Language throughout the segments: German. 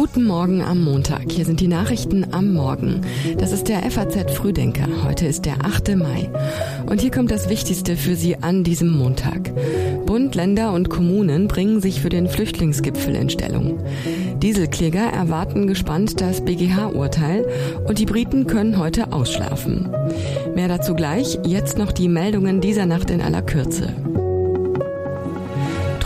Guten Morgen am Montag. Hier sind die Nachrichten am Morgen. Das ist der FAZ Frühdenker. Heute ist der 8. Mai. Und hier kommt das Wichtigste für Sie an diesem Montag. Bund, Länder und Kommunen bringen sich für den Flüchtlingsgipfel in Stellung. Dieselkläger erwarten gespannt das BGH-Urteil und die Briten können heute ausschlafen. Mehr dazu gleich. Jetzt noch die Meldungen dieser Nacht in aller Kürze.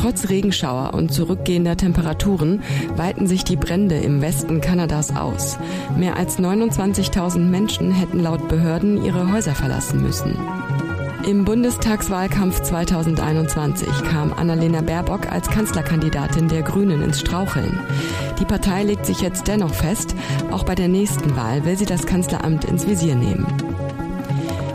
Trotz Regenschauer und zurückgehender Temperaturen weiten sich die Brände im Westen Kanadas aus. Mehr als 29.000 Menschen hätten laut Behörden ihre Häuser verlassen müssen. Im Bundestagswahlkampf 2021 kam Annalena Baerbock als Kanzlerkandidatin der Grünen ins Straucheln. Die Partei legt sich jetzt dennoch fest, auch bei der nächsten Wahl will sie das Kanzleramt ins Visier nehmen.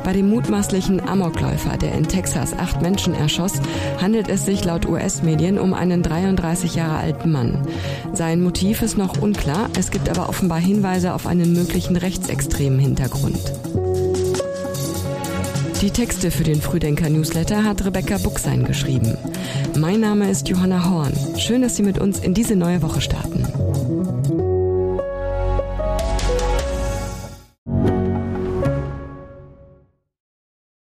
Bei dem mutmaßlichen Amokläufer, der in Texas acht Menschen erschoss, handelt es sich laut US-Medien um einen 33 Jahre alten Mann. Sein Motiv ist noch unklar, es gibt aber offenbar Hinweise auf einen möglichen rechtsextremen Hintergrund. Die Texte für den Frühdenker-Newsletter hat Rebecca Buchsein geschrieben. Mein Name ist Johanna Horn. Schön, dass Sie mit uns in diese neue Woche starten.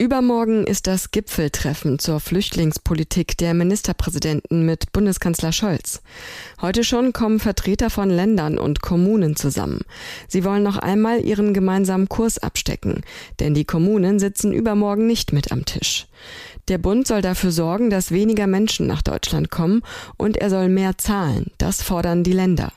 Übermorgen ist das Gipfeltreffen zur Flüchtlingspolitik der Ministerpräsidenten mit Bundeskanzler Scholz. Heute schon kommen Vertreter von Ländern und Kommunen zusammen. Sie wollen noch einmal ihren gemeinsamen Kurs abstecken, denn die Kommunen sitzen übermorgen nicht mit am Tisch. Der Bund soll dafür sorgen, dass weniger Menschen nach Deutschland kommen und er soll mehr zahlen. Das fordern die Länder.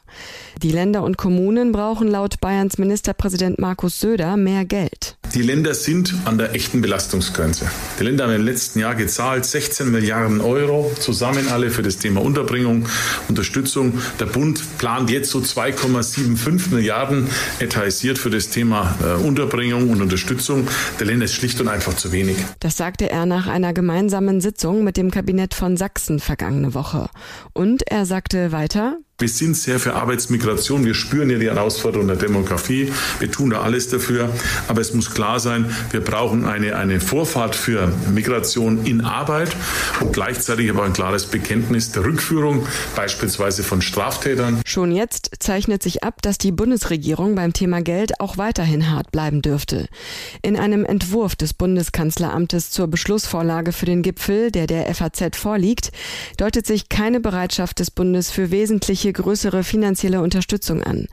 Die Länder und Kommunen brauchen laut Bayerns Ministerpräsident Markus Söder mehr Geld. Die Länder sind an der echten Belastungsgrenze. Die Länder haben im letzten Jahr gezahlt 16 Milliarden Euro zusammen alle für das Thema Unterbringung, Unterstützung. Der Bund plant jetzt so 2,75 Milliarden etasiert für das Thema äh, Unterbringung und Unterstützung. Der Länder ist schlicht und einfach zu wenig. Das sagte er nach einer gemeinsamen Sitzung mit dem Kabinett von Sachsen vergangene Woche. Und er sagte weiter, wir sind sehr für Arbeitsmigration. Wir spüren ja die Herausforderung der Demografie. Wir tun da alles dafür. Aber es muss klar sein, wir brauchen eine, eine Vorfahrt für Migration in Arbeit und gleichzeitig aber ein klares Bekenntnis der Rückführung, beispielsweise von Straftätern. Schon jetzt zeichnet sich ab, dass die Bundesregierung beim Thema Geld auch weiterhin hart bleiben dürfte. In einem Entwurf des Bundeskanzleramtes zur Beschlussvorlage für den Gipfel, der der FAZ vorliegt, deutet sich keine Bereitschaft des Bundes für wesentliche größere finanzielle Unterstützung an.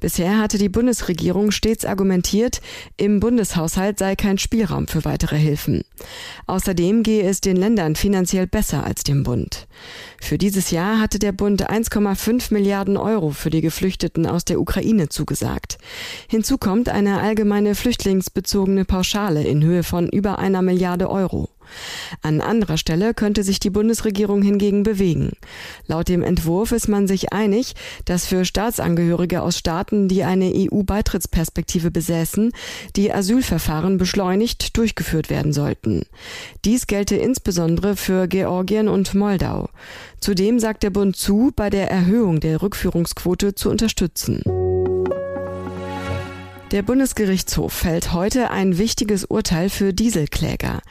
Bisher hatte die Bundesregierung stets argumentiert, im Bundeshaushalt sei kein Spielraum für weitere Hilfen. Außerdem gehe es den Ländern finanziell besser als dem Bund. Für dieses Jahr hatte der Bund 1,5 Milliarden Euro für die Geflüchteten aus der Ukraine zugesagt. Hinzu kommt eine allgemeine flüchtlingsbezogene Pauschale in Höhe von über einer Milliarde Euro. An anderer Stelle könnte sich die Bundesregierung hingegen bewegen. Laut dem Entwurf ist man sich einig, dass für Staatsangehörige aus Staaten, die eine EU-Beitrittsperspektive besäßen, die Asylverfahren beschleunigt durchgeführt werden sollten. Dies gelte insbesondere für Georgien und Moldau. Zudem sagt der Bund zu, bei der Erhöhung der Rückführungsquote zu unterstützen. Der Bundesgerichtshof fällt heute ein wichtiges Urteil für Dieselkläger.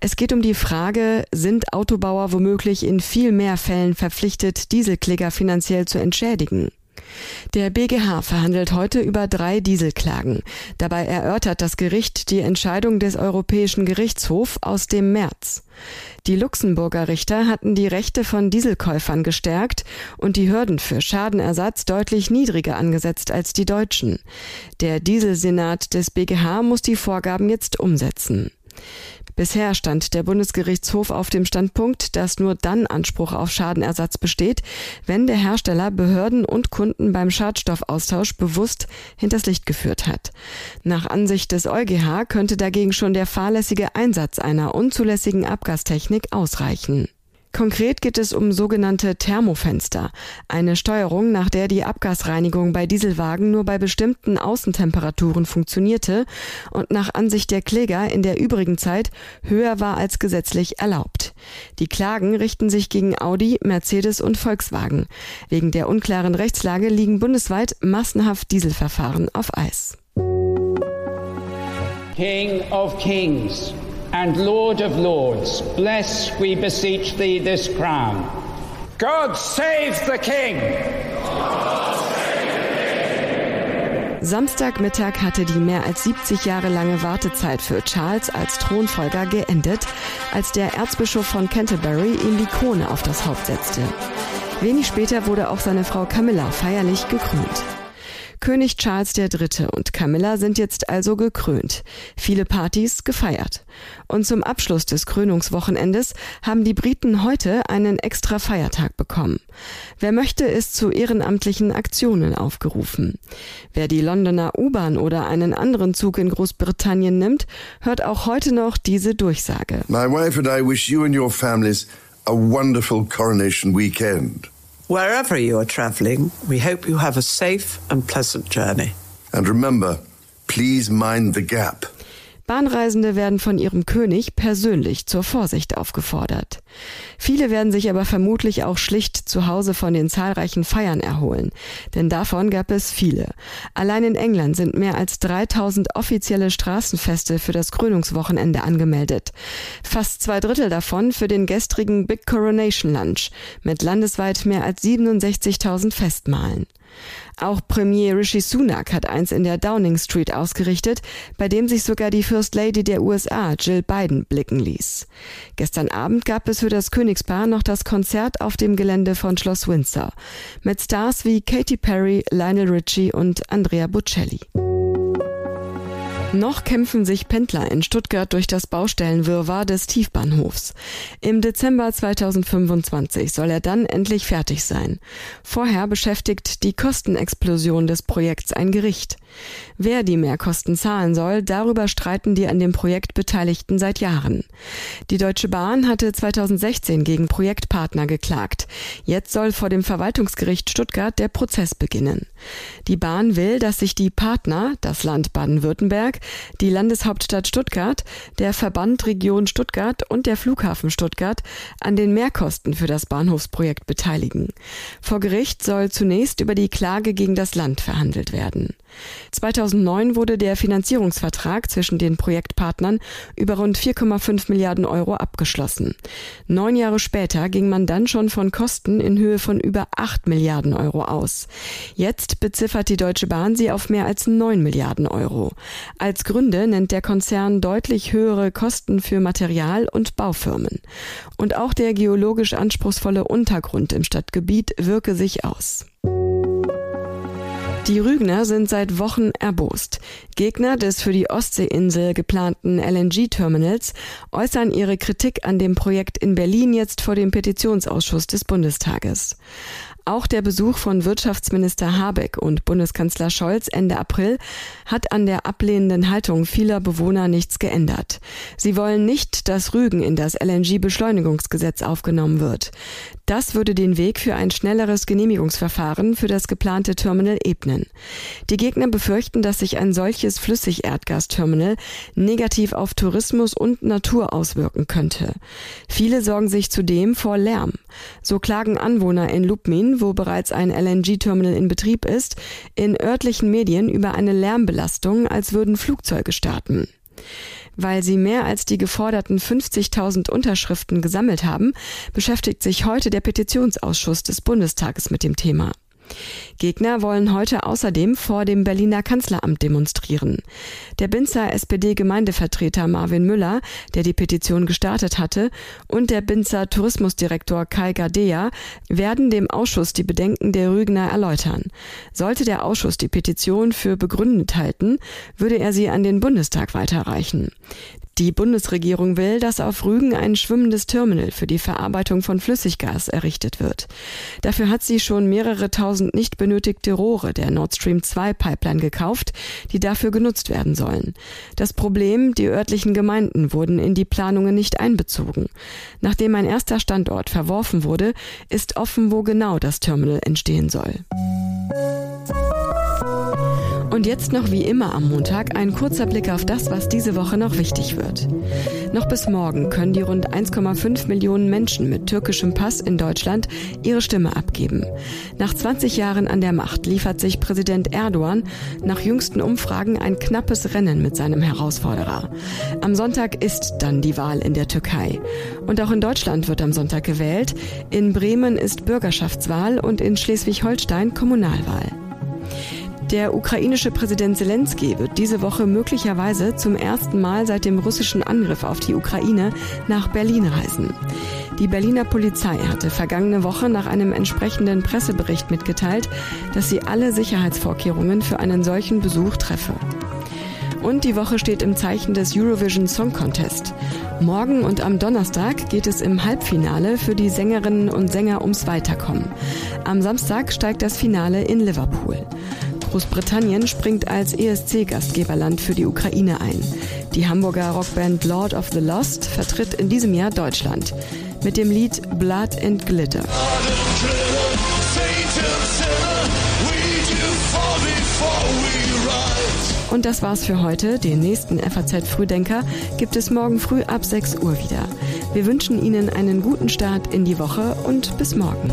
Es geht um die Frage, sind Autobauer womöglich in viel mehr Fällen verpflichtet, Dieselkläger finanziell zu entschädigen? Der BGH verhandelt heute über drei Dieselklagen. Dabei erörtert das Gericht die Entscheidung des Europäischen Gerichtshofs aus dem März. Die Luxemburger Richter hatten die Rechte von Dieselkäufern gestärkt und die Hürden für Schadenersatz deutlich niedriger angesetzt als die deutschen. Der Dieselsenat des BGH muss die Vorgaben jetzt umsetzen. Bisher stand der Bundesgerichtshof auf dem Standpunkt, dass nur dann Anspruch auf Schadenersatz besteht, wenn der Hersteller Behörden und Kunden beim Schadstoffaustausch bewusst hinters Licht geführt hat. Nach Ansicht des EuGH könnte dagegen schon der fahrlässige Einsatz einer unzulässigen Abgastechnik ausreichen. Konkret geht es um sogenannte Thermofenster, eine Steuerung, nach der die Abgasreinigung bei Dieselwagen nur bei bestimmten Außentemperaturen funktionierte und nach Ansicht der Kläger in der übrigen Zeit höher war als gesetzlich erlaubt. Die Klagen richten sich gegen Audi, Mercedes und Volkswagen. Wegen der unklaren Rechtslage liegen bundesweit massenhaft Dieselverfahren auf Eis. King of Kings and Lord of Lords, bless, we beseech thee, this crown. God save the King! Samstagmittag hatte die mehr als 70 Jahre lange Wartezeit für Charles als Thronfolger geendet, als der Erzbischof von Canterbury ihm die Krone auf das Haupt setzte. Wenig später wurde auch seine Frau Camilla feierlich gekrönt. König Charles III. und Camilla sind jetzt also gekrönt. Viele Partys gefeiert. Und zum Abschluss des Krönungswochenendes haben die Briten heute einen extra Feiertag bekommen. Wer möchte, ist zu ehrenamtlichen Aktionen aufgerufen. Wer die Londoner U-Bahn oder einen anderen Zug in Großbritannien nimmt, hört auch heute noch diese Durchsage. My wife and I wish you and your families a wonderful coronation weekend. Wherever you are travelling, we hope you have a safe and pleasant journey. And remember, please mind the gap. Bahnreisende werden von ihrem König persönlich zur Vorsicht aufgefordert. Viele werden sich aber vermutlich auch schlicht zu Hause von den zahlreichen Feiern erholen, denn davon gab es viele. Allein in England sind mehr als 3000 offizielle Straßenfeste für das Krönungswochenende angemeldet. Fast zwei Drittel davon für den gestrigen Big Coronation Lunch mit landesweit mehr als 67.000 Festmahlen. Auch Premier Rishi Sunak hat eins in der Downing Street ausgerichtet, bei dem sich sogar die First Lady der USA, Jill Biden, blicken ließ. Gestern Abend gab es für das Königspaar noch das Konzert auf dem Gelände von Schloss Windsor mit Stars wie Katy Perry, Lionel Richie und Andrea Bocelli. Noch kämpfen sich Pendler in Stuttgart durch das Baustellenwirrwarr des Tiefbahnhofs. Im Dezember 2025 soll er dann endlich fertig sein. Vorher beschäftigt die Kostenexplosion des Projekts ein Gericht. Wer die Mehrkosten zahlen soll, darüber streiten die an dem Projekt Beteiligten seit Jahren. Die Deutsche Bahn hatte 2016 gegen Projektpartner geklagt. Jetzt soll vor dem Verwaltungsgericht Stuttgart der Prozess beginnen. Die Bahn will, dass sich die Partner, das Land Baden-Württemberg, die Landeshauptstadt Stuttgart, der Verband Region Stuttgart und der Flughafen Stuttgart an den Mehrkosten für das Bahnhofsprojekt beteiligen. Vor Gericht soll zunächst über die Klage gegen das Land verhandelt werden. 2009 wurde der Finanzierungsvertrag zwischen den Projektpartnern über rund 4,5 Milliarden Euro abgeschlossen. Neun Jahre später ging man dann schon von Kosten in Höhe von über 8 Milliarden Euro aus. Jetzt beziffert die Deutsche Bahn sie auf mehr als 9 Milliarden Euro. Als Gründe nennt der Konzern deutlich höhere Kosten für Material und Baufirmen. Und auch der geologisch anspruchsvolle Untergrund im Stadtgebiet wirke sich aus. Die Rügner sind seit Wochen erbost. Gegner des für die Ostseeinsel geplanten LNG-Terminals äußern ihre Kritik an dem Projekt in Berlin jetzt vor dem Petitionsausschuss des Bundestages. Auch der Besuch von Wirtschaftsminister Habeck und Bundeskanzler Scholz Ende April hat an der ablehnenden Haltung vieler Bewohner nichts geändert. Sie wollen nicht, dass Rügen in das LNG-Beschleunigungsgesetz aufgenommen wird. Das würde den Weg für ein schnelleres Genehmigungsverfahren für das geplante Terminal ebnen. Die Gegner befürchten, dass sich ein solches Flüssigerdgasterminal negativ auf Tourismus und Natur auswirken könnte. Viele sorgen sich zudem vor Lärm. So klagen Anwohner in Lubmin wo bereits ein LNG-Terminal in Betrieb ist, in örtlichen Medien über eine Lärmbelastung, als würden Flugzeuge starten. Weil sie mehr als die geforderten 50.000 Unterschriften gesammelt haben, beschäftigt sich heute der Petitionsausschuss des Bundestages mit dem Thema. Gegner wollen heute außerdem vor dem Berliner Kanzleramt demonstrieren. Der Binzer SPD-Gemeindevertreter Marvin Müller, der die Petition gestartet hatte, und der Binzer Tourismusdirektor Kai Gardea werden dem Ausschuss die Bedenken der Rügener erläutern. Sollte der Ausschuss die Petition für begründet halten, würde er sie an den Bundestag weiterreichen. Die Bundesregierung will, dass auf Rügen ein schwimmendes Terminal für die Verarbeitung von Flüssiggas errichtet wird. Dafür hat sie schon mehrere tausend nicht benötigte Rohre der Nord Stream 2 Pipeline gekauft, die dafür genutzt werden sollen. Das Problem, die örtlichen Gemeinden wurden in die Planungen nicht einbezogen. Nachdem ein erster Standort verworfen wurde, ist offen, wo genau das Terminal entstehen soll. Und jetzt noch wie immer am Montag ein kurzer Blick auf das, was diese Woche noch wichtig wird. Noch bis morgen können die rund 1,5 Millionen Menschen mit türkischem Pass in Deutschland ihre Stimme abgeben. Nach 20 Jahren an der Macht liefert sich Präsident Erdogan nach jüngsten Umfragen ein knappes Rennen mit seinem Herausforderer. Am Sonntag ist dann die Wahl in der Türkei. Und auch in Deutschland wird am Sonntag gewählt. In Bremen ist Bürgerschaftswahl und in Schleswig-Holstein Kommunalwahl. Der ukrainische Präsident Zelensky wird diese Woche möglicherweise zum ersten Mal seit dem russischen Angriff auf die Ukraine nach Berlin reisen. Die Berliner Polizei hatte vergangene Woche nach einem entsprechenden Pressebericht mitgeteilt, dass sie alle Sicherheitsvorkehrungen für einen solchen Besuch treffe. Und die Woche steht im Zeichen des Eurovision Song Contest. Morgen und am Donnerstag geht es im Halbfinale für die Sängerinnen und Sänger ums Weiterkommen. Am Samstag steigt das Finale in Liverpool. Großbritannien springt als ESC-Gastgeberland für die Ukraine ein. Die Hamburger Rockband Lord of the Lost vertritt in diesem Jahr Deutschland mit dem Lied Blood and Glitter. Und das war's für heute. Den nächsten FAZ Frühdenker gibt es morgen früh ab 6 Uhr wieder. Wir wünschen Ihnen einen guten Start in die Woche und bis morgen.